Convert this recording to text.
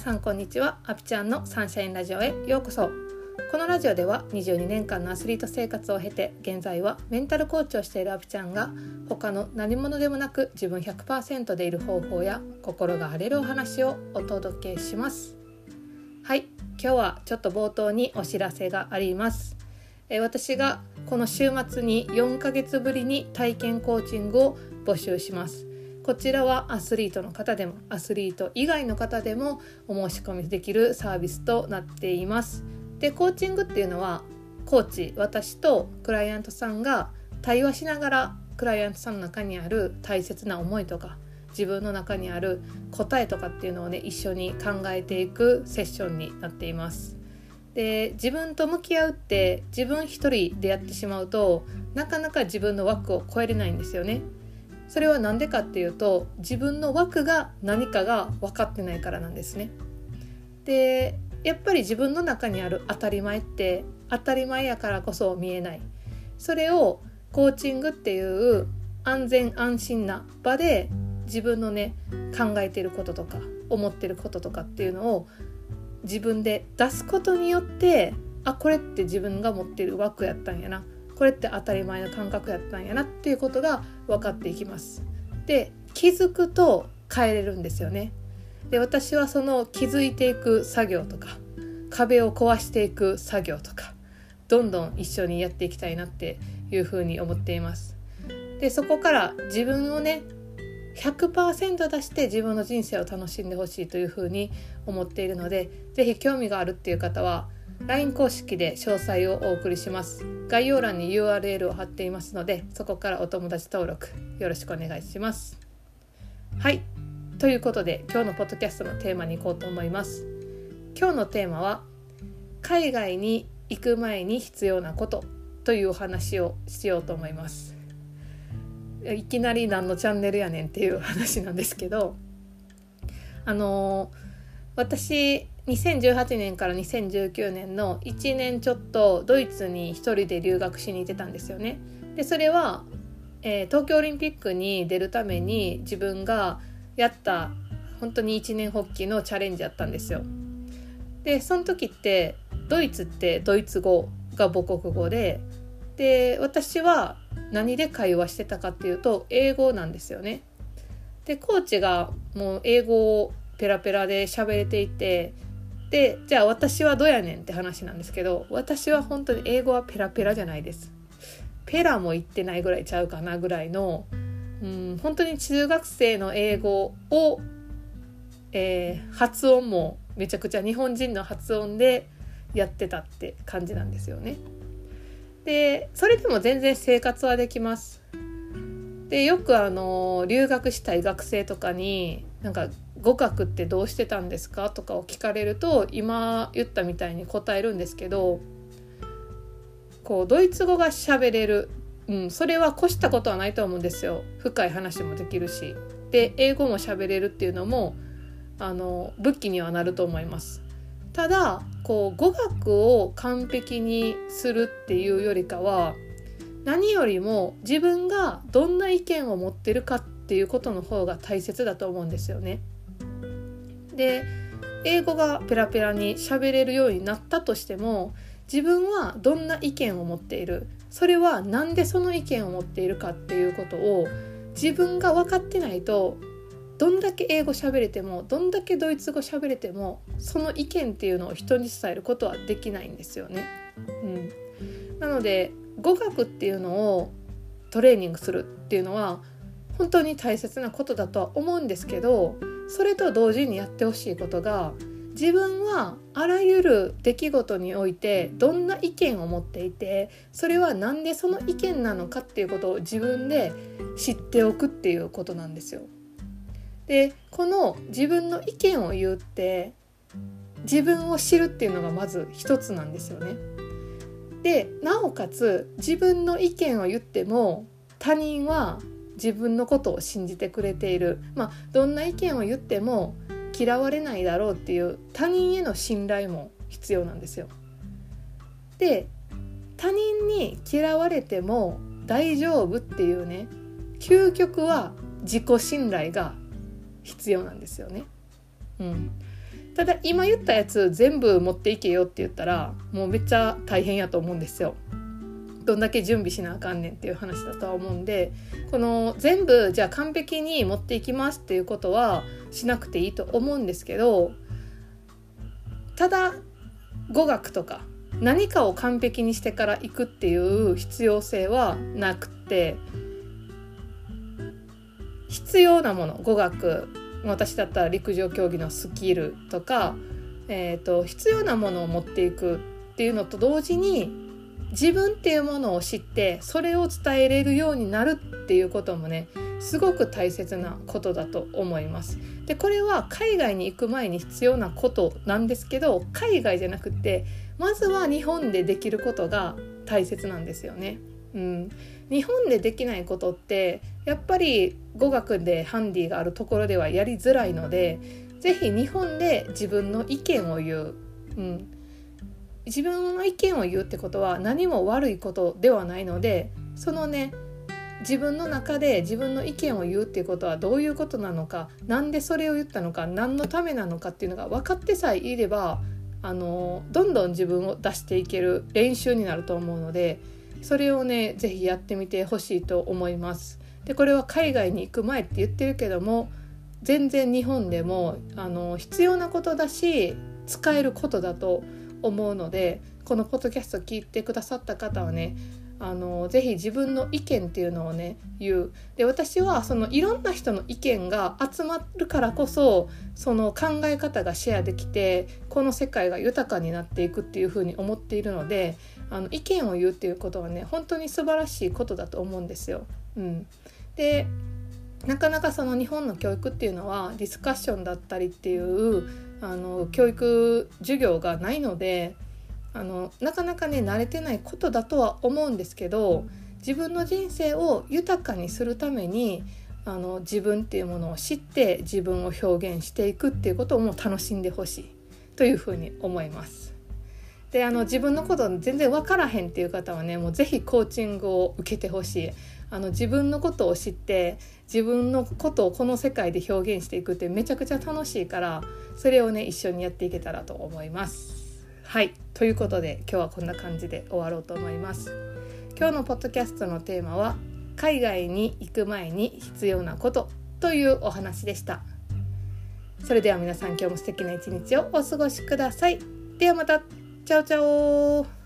さんこんにちは。アピちゃんのサンシャインラジオへようこそ。このラジオでは22年間のアスリート生活を経て現在はメンタルコーチをしているアピちゃんが他の何者でもなく自分100%でいる方法や心が晴れるお話をお届けします。はい。今日はちょっと冒頭にお知らせがあります。え私がこの週末に4ヶ月ぶりに体験コーチングを募集します。こちらはアスリートの方でもアスリート以外の方でもお申し込みできるサービスとなっています。でコーチングっていうのはコーチ私とクライアントさんが対話しながらクライアントさんの中にある大切な思いとか自分の中にある答えとかっていうのをね一緒に考えていくセッションになっています。で自分と向き合うって自分一人でやってしまうとなかなか自分の枠を超えれないんですよね。それは何でかっていうと自分の枠が何かが分かってないからなんですね。でやっぱり自分の中にある当たり前って当たり前やからこそ見えないそれをコーチングっていう安全安心な場で自分のね考えてることとか思ってることとかっていうのを自分で出すことによってあこれって自分が持ってる枠やったんやなこれって当たり前の感覚やったんやなっていうことが分かっていきます。で気づくと変えれるんですよね。で私はその気づいていく作業とか壁を壊していく作業とかどんどん一緒にやっていきたいなっていうふうに思っています。でそこから自分をね100%出して自分の人生を楽しんでほしいというふうに思っているので是非興味があるっていう方は LINE 公式で詳細をお送りします。概要欄に URL を貼っていますのでそこからお友達登録よろしくお願いします。はい。ということで今日のポッドキャストのテーマに行こうと思います。今日のテーマは海外に行く前に必要なことというお話をしようと思います。いきなり何のチャンネルやねんっていう話なんですけどあの私2018年から2019年の1年ちょっとドイツに1人で留学しに行ってたんですよね。でそれは、えー、東京オリンピックに出るために自分がやった本当に一年発起のチャレンジやったんですよ。でその時ってドイツってドイツ語が母国語でで私は何で会話してたかっていうと英語なんですよね。でコーチがもう英語をペラペラで喋れていてでじゃあ私はどうやねんって話なんですけど私は本当に英語はペラペラじゃないです。ペラも言ってないぐらいちゃうかなぐらいのうん本当に中学生の英語を、えー、発音もめちゃくちゃ日本人の発音でやってたって感じなんですよね。でそれでも全然生活はできます。でよくあの留学したい学生とかになんか語学ってどうしてたんですか？とかを聞かれると今言ったみたいに答えるんですけどこうドイツ語が喋れる、うん、それは越したことはないと思うんですよ。深い話もできるし。で英語も喋れるっていうのもあの武器にはなると思います。ただこう語学を完璧にするっていうよりかは何よりも自分がどんな意見を持ってるかっていうことの方が大切だと思うんですよね。で英語がペラペラに喋れるようになったとしても自分はどんな意見を持っている？それは何でその意見を持っているかっていうことを自分が分かってないとどんだけ英語喋れてもどんだけドイツ語喋れてもその意見っていうのを人に伝えることはできないんですよね。うん、なので語学っていうのをトレーニングするっていうのは本当に大切なことだとは思うんですけどそれと同時にやってほしいことが自分はあらゆる出来事においてどんな意見を持っていてそれは何でその意見なのかっていうことを自分で知っておくっていうことなんですよ。でこの自分の意見を言って自分を知るっていうのがまず一つなんですよね。でなおかつ自分の意見を言っても他人は自分のことを信じてくれている、まあ、どんな意見を言っても嫌われないだろうっていう他人への信頼も必要なんですよ。で他人に嫌われても大丈夫っていうね究極は自己信頼が必要なんですよね。うん、ただ今言ったやつ全部持っていけよって言ったらもうめっちゃ大変やと思うんですよ。どんだけ準備しなあかんねんっていう話だとは思うんでこの全部じゃあ完璧に持っていきますっていうことはしなくていいと思うんですけどただ語学とか何かを完璧にしてから行くっていう必要性はなくて必要なもの語学私だったら陸上競技のスキルとか、えーと、必要なものを持っていくっていうのと同時に自分っていうものを知ってそれを伝えれるようになるっていうこともねすごく大切なことだと思います。でこれは海外に行く前に必要なことなんですけど海外じゃなくてまずは日本でできることが大切なんですよね。うん、日本でできないことってやっぱり語学でハンディがあるところではやりづらいので是非日本で自分の意見を言う、うん、自分の意見を言うってことは何も悪いことではないのでそのね自分の中で自分の意見を言うっていうことはどういうことなのか何でそれを言ったのか何のためなのかっていうのが分かってさえいればあのどんどん自分を出していける練習になると思うのでそれをね是非やってみてほしいと思います。でこれは海外に行く前って言ってるけども全然日本でもあの必要なことだし使えることだと思うのでこのポッドキャスト聞いてくださった方はねあのぜひ自分の意見っていうのをね言うで私はそのいろんな人の意見が集まるからこそその考え方がシェアできてこの世界が豊かになっていくっていうふうに思っているのであの意見を言うっていうことはね本当に素晴らしいことだと思うんですよ。うん、でなかなかその日本の教育っていうのはディスカッションだったりっていうあの教育授業がないのであのなかなかね慣れてないことだとは思うんですけど自分の人生を豊かにするためにあの自分っていうものを知って自分を表現していくっていうことをもう楽しんでほしいというふうに思います。であの自分のこと全然分からへんっていう方はねもう是非コーチングを受けてほしいあの自分のことを知って自分のことをこの世界で表現していくってめちゃくちゃ楽しいからそれをね一緒にやっていけたらと思います。はい。ということで今日はこんな感じで終わろうと思います。今日のポッドキャストのテーマは海外に行く前に必要なことというお話でした。それでは皆さん今日も素敵な一日をお過ごしください。ではまた。チャオチャオ。